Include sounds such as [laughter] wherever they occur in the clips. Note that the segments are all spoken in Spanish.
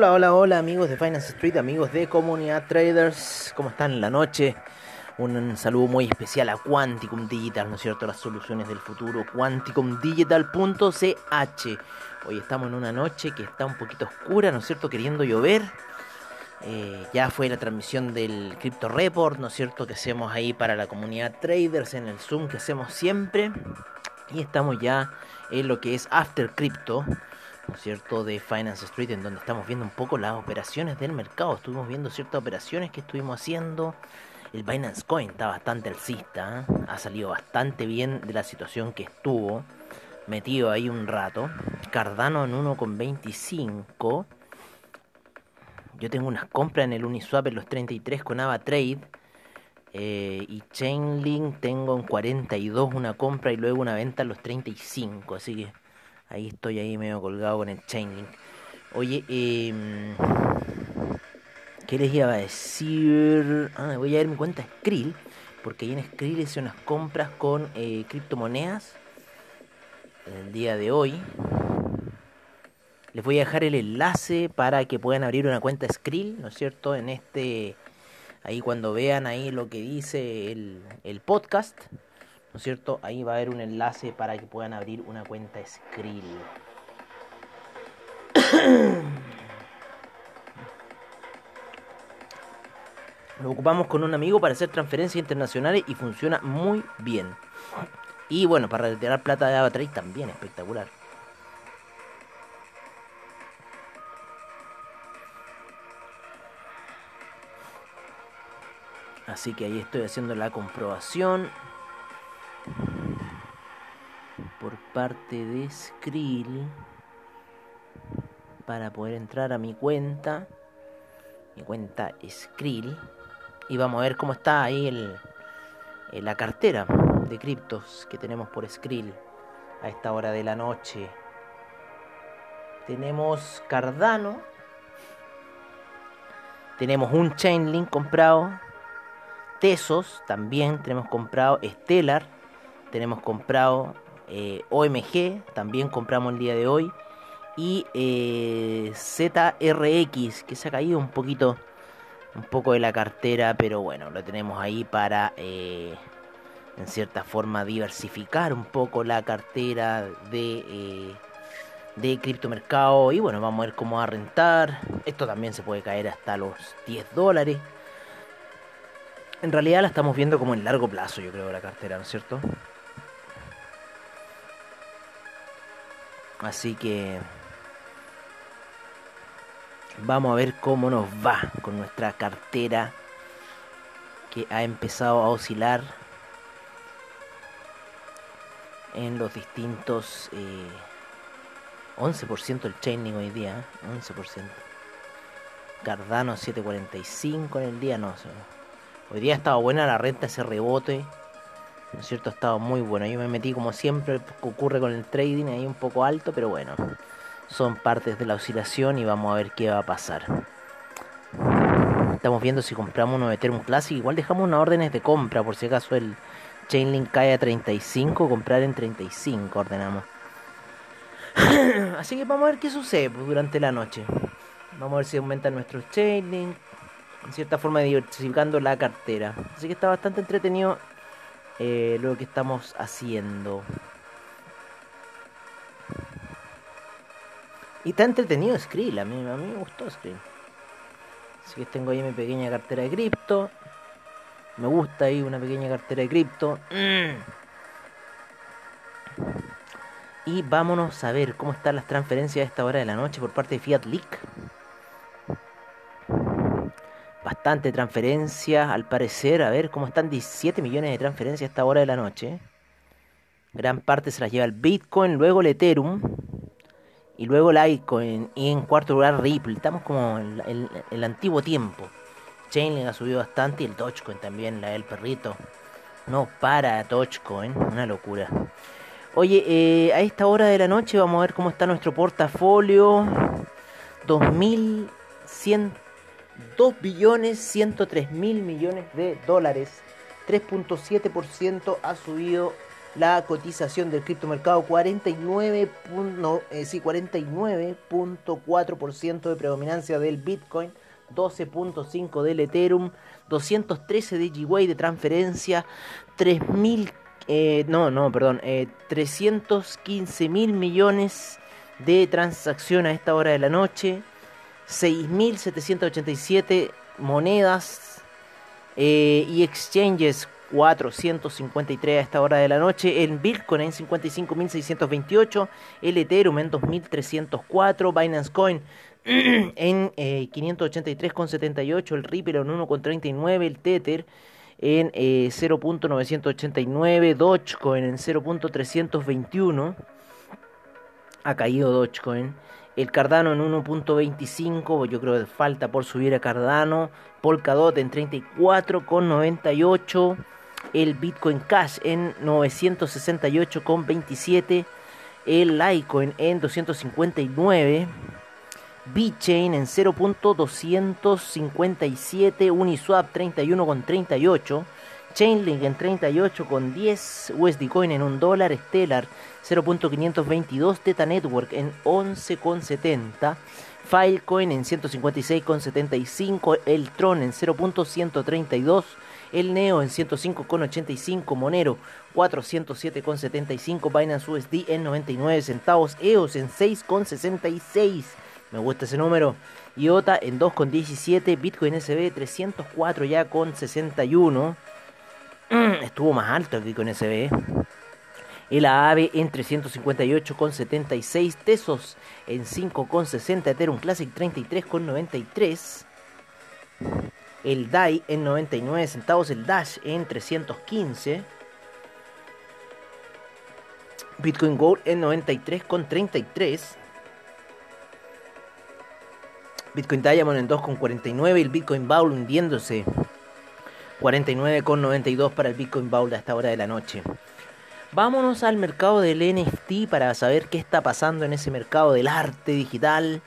Hola, hola, hola amigos de Finance Street, amigos de Comunidad Traders, ¿cómo están en la noche? Un saludo muy especial a Quanticum Digital, ¿no es cierto? Las soluciones del futuro, quanticumdigital.ch. Hoy estamos en una noche que está un poquito oscura, ¿no es cierto? Queriendo llover. Eh, ya fue la transmisión del Crypto Report, ¿no es cierto? Que hacemos ahí para la comunidad traders en el Zoom que hacemos siempre. Y estamos ya en lo que es After Crypto cierto?, de Finance Street, en donde estamos viendo un poco las operaciones del mercado. Estuvimos viendo ciertas operaciones que estuvimos haciendo. El Binance Coin está bastante alcista, ¿eh? ha salido bastante bien de la situación que estuvo. Metido ahí un rato. Cardano en 1,25. Yo tengo unas compras en el Uniswap en los 33 con AvaTrade. Eh, y Chainlink tengo en 42 una compra y luego una venta en los 35. Así que Ahí estoy ahí medio colgado con el Chainlink. Oye, eh, ¿qué les iba a decir? Ah, voy a ver mi cuenta Skrill, porque ahí en Skrill hice unas compras con eh, criptomonedas el día de hoy. Les voy a dejar el enlace para que puedan abrir una cuenta Skrill, ¿no es cierto? En este, ahí cuando vean ahí lo que dice el, el podcast, ¿no es cierto? Ahí va a haber un enlace para que puedan abrir una cuenta Skrill. Lo ocupamos con un amigo para hacer transferencias internacionales y funciona muy bien. Y bueno, para retirar plata de Avatrade también espectacular. Así que ahí estoy haciendo la comprobación parte de Skrill para poder entrar a mi cuenta, mi cuenta Skrill, y vamos a ver cómo está ahí el, la cartera de criptos que tenemos por Skrill a esta hora de la noche. Tenemos Cardano, tenemos un Chainlink comprado, Tesos también tenemos comprado, Stellar tenemos comprado eh, OMG, también compramos el día de hoy. Y eh, ZRX, que se ha caído un poquito, un poco de la cartera, pero bueno, lo tenemos ahí para, eh, en cierta forma, diversificar un poco la cartera de, de criptomercado. Y bueno, vamos a ver cómo va a rentar. Esto también se puede caer hasta los 10 dólares. En realidad la estamos viendo como en largo plazo, yo creo, la cartera, ¿no es cierto? Así que vamos a ver cómo nos va con nuestra cartera que ha empezado a oscilar en los distintos eh, 11% el chaining hoy día, 11%. ¿eh? Cardano 7.45 en el día, no. Hoy día ha estado buena la renta, ese rebote. ¿No cierto? Estado muy bueno. Yo me metí como siempre ocurre con el trading, ahí un poco alto, pero bueno, son partes de la oscilación y vamos a ver qué va a pasar. Estamos viendo si compramos uno de Ethereum Classic. Igual dejamos unas órdenes de compra por si acaso el Chainlink cae a 35, comprar en 35 ordenamos. [clears throat] Así que vamos a ver qué sucede pues, durante la noche. Vamos a ver si aumenta nuestro Chainlink. En cierta forma diversificando la cartera. Así que está bastante entretenido eh, lo que estamos haciendo. Y está entretenido Skrill, a mí, a mí me gustó Skrill. Así que tengo ahí mi pequeña cartera de cripto. Me gusta ahí una pequeña cartera de cripto. Y vámonos a ver cómo están las transferencias a esta hora de la noche por parte de Fiat Leak bastante transferencia, al parecer. A ver cómo están 17 millones de transferencias a esta hora de la noche. Gran parte se las lleva el Bitcoin, luego el Ethereum y luego el Litecoin y en cuarto lugar Ripple. Estamos como en el, antiguo tiempo. Chainlink ha subido bastante y el Dogecoin también, la del perrito. No para Dogecoin, una locura. Oye, eh, a esta hora de la noche vamos a ver cómo está nuestro portafolio. 2.100, 2 billones 103 mil millones de dólares. 3.7% ha subido la cotización del criptomercado. 49, eh, sí, 49.4% de predominancia del Bitcoin, 12.5 del Ethereum, 213 de Gwei de transferencia, 3000 eh, no, no, perdón, eh, 315 mil millones de transacción a esta hora de la noche, 6.787 monedas eh, y exchanges 453 a esta hora de la noche, el Bitcoin en 55.628, el Ethereum en 2.304, Binance Coin [clears throat] en 583,78, eh, el Ripple en 1,39, el Tether en 0.989, eh, Dogecoin en 0.321, ha caído Dogecoin. El Cardano en 1.25, yo creo que falta por subir a Cardano. Polkadot en 34,98 el Bitcoin Cash en 968,27, el Litecoin en 259, BitChain en 0.257, Uniswap 31,38, Chainlink en 38,10, USD Coin en 1 dólar, Stellar 0.522, Teta Network en 11,70, Filecoin en 156,75, el Tron en 0.132, el Neo en 105,85, Monero 407,75, Binance USD en 99 centavos, EOS en 6,66, me gusta ese número, IOTA en 2,17, Bitcoin SB 304 ya con 61, estuvo más alto el Bitcoin SB. El AAVE en 358,76, Tesos en 5,60, Ethereum Classic 33,93 el DAI en 99 centavos, el Dash en 315, Bitcoin Gold en 93,33, Bitcoin Diamond en 2,49 y el Bitcoin Bowl hundiéndose 49,92 para el Bitcoin Bowl a esta hora de la noche. Vámonos al mercado del NFT para saber qué está pasando en ese mercado del arte digital.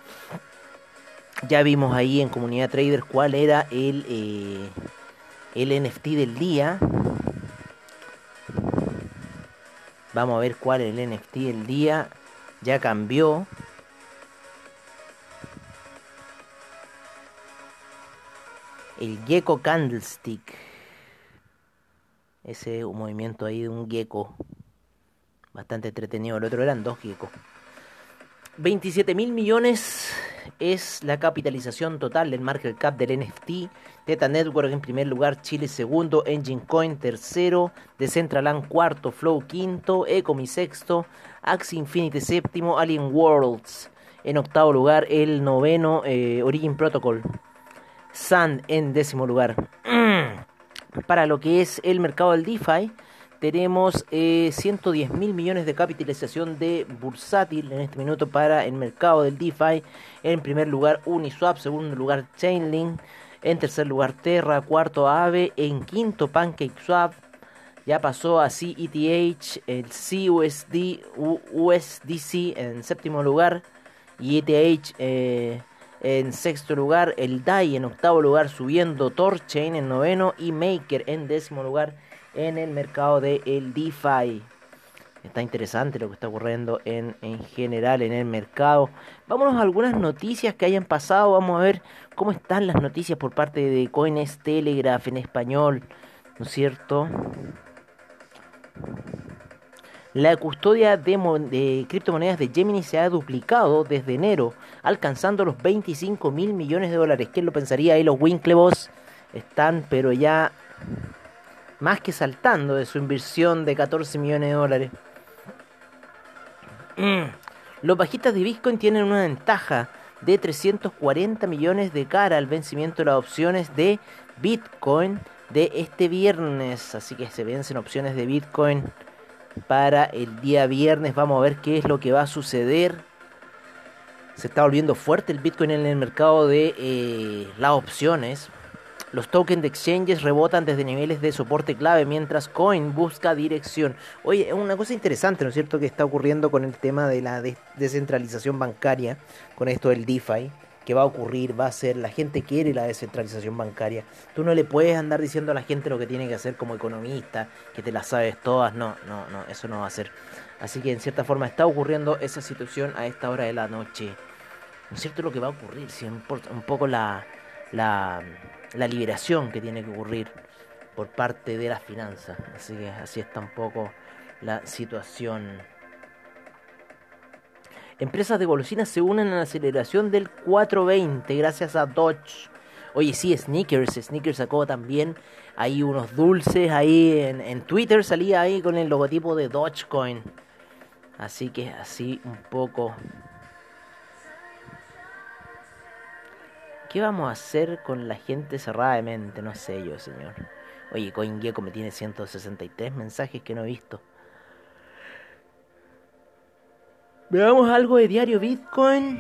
Ya vimos ahí en Comunidad Trader cuál era el, eh, el NFT del día. Vamos a ver cuál es el NFT del día. Ya cambió. El Gecko Candlestick. Ese un movimiento ahí de un gecko. Bastante entretenido. El otro eran dos geckos. 27 mil millones es la capitalización total del market cap del NFT. Teta Network en primer lugar, Chile segundo, Engine Coin tercero, Decentraland cuarto, Flow quinto, Ecomi sexto, Axie Infinity séptimo, Alien Worlds en octavo lugar, el noveno eh, Origin Protocol, Sand en décimo lugar. Para lo que es el mercado del DeFi, tenemos 110 eh, mil millones de capitalización de bursátil en este minuto para el mercado del DeFi. En primer lugar Uniswap, segundo lugar Chainlink, en tercer lugar Terra, cuarto Aave, en quinto PancakeSwap. Ya pasó a CETH, el CUSD, USDC en séptimo lugar y ETH eh, en sexto lugar, el DAI en octavo lugar subiendo, Torchain en noveno y Maker en décimo lugar en el mercado de el DeFi. Está interesante lo que está ocurriendo en, en general en el mercado. Vámonos a algunas noticias que hayan pasado. Vamos a ver cómo están las noticias por parte de Coins Telegraph en español. ¿No es cierto? La custodia de, criptomonedas de Gemini se ha duplicado desde enero, alcanzando los 25 mil millones de dólares. ¿Quién lo pensaría? Ahí los Winklevoss están, pero ya más que saltando de su inversión de 14 millones de dólares. Mm. Los bajistas de Bitcoin tienen una ventaja de 340 millones de cara al vencimiento de las opciones de Bitcoin de este viernes. Así que se vencen opciones de Bitcoin para el día viernes. Vamos a ver qué es lo que va a suceder. Se está volviendo fuerte el Bitcoin en el mercado de eh, las opciones. Los tokens de exchanges rebotan desde niveles de soporte clave mientras Coin busca dirección. Oye, es una cosa interesante, ¿no es cierto?, que está ocurriendo con el tema de la descentralización bancaria, con esto del DeFi, que va a ocurrir, va a ser, la gente quiere la descentralización bancaria. Tú no le puedes andar diciendo a la gente lo que tiene que hacer como economista, que te las sabes todas, no, no, no, eso no va a ser. Así que en cierta forma está ocurriendo esa situación a esta hora de la noche. ¿No es cierto lo que va a ocurrir? Si un poco la, la la liberación que tiene que ocurrir por parte de las finanzas. Así que así está un poco la situación. Empresas de golosinas se unen a la aceleración del 420 gracias a Dodge. Oye, sí, Sneakers. Sneakers sacó también ahí unos dulces. Ahí en, en Twitter salía ahí con el logotipo de Dogecoin. Así que así un poco ¿Qué vamos a hacer con la gente cerrada de mente? No sé yo, señor. Oye, CoinGecko me tiene 163 mensajes que no he visto. Veamos algo de diario Bitcoin.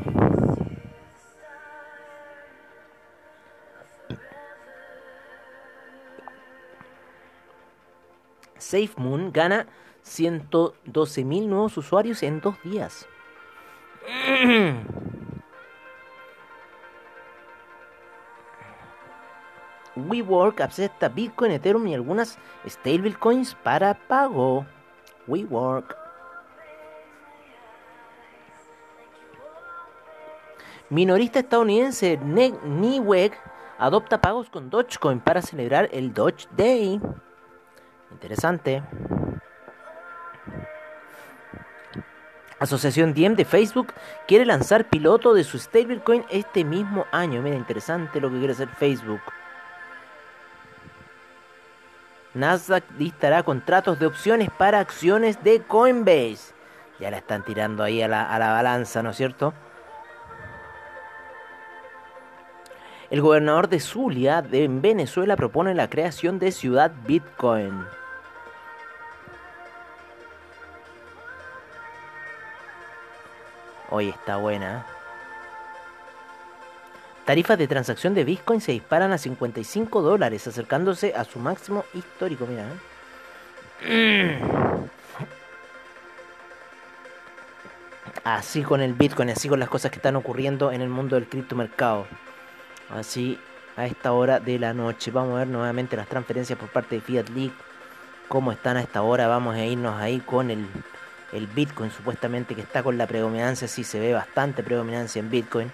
SafeMoon gana 112.000 nuevos usuarios en dos días. [clears throat] WeWork acepta Bitcoin, Ethereum y algunas stablecoins para pago. WeWork. Minorista estadounidense Niweg adopta pagos con Dogecoin para celebrar el Doge Day. Interesante. Asociación Diem de Facebook quiere lanzar piloto de su stablecoin este mismo año. Mira, interesante lo que quiere hacer Facebook. Nasdaq listará contratos de opciones para acciones de Coinbase. Ya la están tirando ahí a la, balanza, ¿no es cierto? El gobernador de Zulia, de Venezuela, propone la creación de Ciudad Bitcoin. Hoy está buena. Tarifas de transacción de Bitcoin se disparan a 55 dólares, acercándose a su máximo histórico. Mira. ¿eh? [clears throat] Así con el Bitcoin, así con las cosas que están ocurriendo en el mundo del criptomercado. Así a esta hora de la noche. Vamos a ver nuevamente las transferencias por parte de Fiat League. Cómo están a esta hora. Vamos a irnos ahí con el, el Bitcoin, supuestamente que está con la predominancia. Sí, se ve bastante predominancia en Bitcoin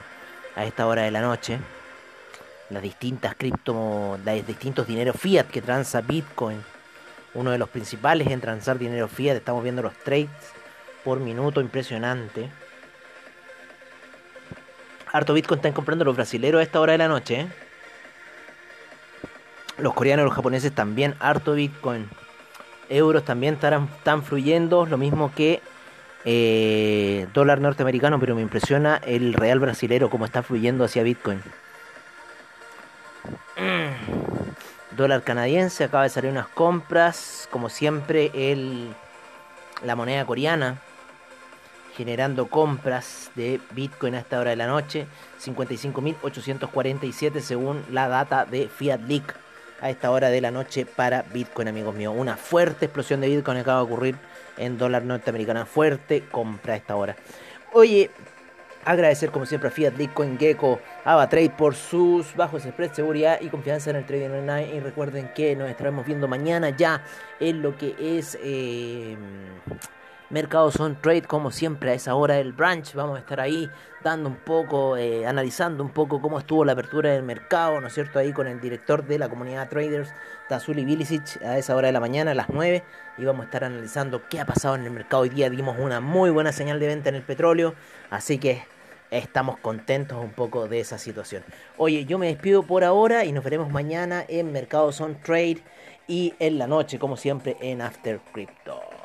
a esta hora de la noche. Las distintas cripto, los distintos dineros fiat que transa Bitcoin. Uno de los principales en transar dinero fiat. Estamos viendo los trades por minuto, impresionante. Harto Bitcoin están comprando los brasileros a esta hora de la noche. ¿eh? Los coreanos y los japoneses también, harto Bitcoin. Euros también estarán, están fluyendo, lo mismo que eh, dólar norteamericano, pero me impresiona el real brasilero como está fluyendo hacia Bitcoin. Mm. Dólar canadiense, acaba de salir unas compras, como siempre el, la moneda coreana, generando compras de Bitcoin a esta hora de la noche, 55.847 según la data de Fiat Leak a esta hora de la noche para Bitcoin, amigos míos. Una fuerte explosión de Bitcoin acaba de ocurrir en dólar norteamericano. Fuerte compra a esta hora. Oye, agradecer como siempre a Fiat, Bitcoin, Gecko, AvaTrade por sus bajos spread, seguridad y confianza en el trading online. Y recuerden que nos estaremos viendo mañana ya en lo que es... Eh, Mercados on Trade, como siempre a esa hora del branch. Vamos a estar ahí dando un poco, eh, analizando un poco cómo estuvo la apertura del mercado, ¿no es cierto? Ahí con el director de la comunidad Traders, Tazuli Bilicic, a esa hora de la mañana, a las 9. Y vamos a estar analizando qué ha pasado en el mercado. Hoy día dimos una muy buena señal de venta en el petróleo, así que estamos contentos un poco de esa situación. Oye, yo me despido por ahora y nos veremos mañana en Mercados on Trade y en la noche, como siempre, en After Crypto.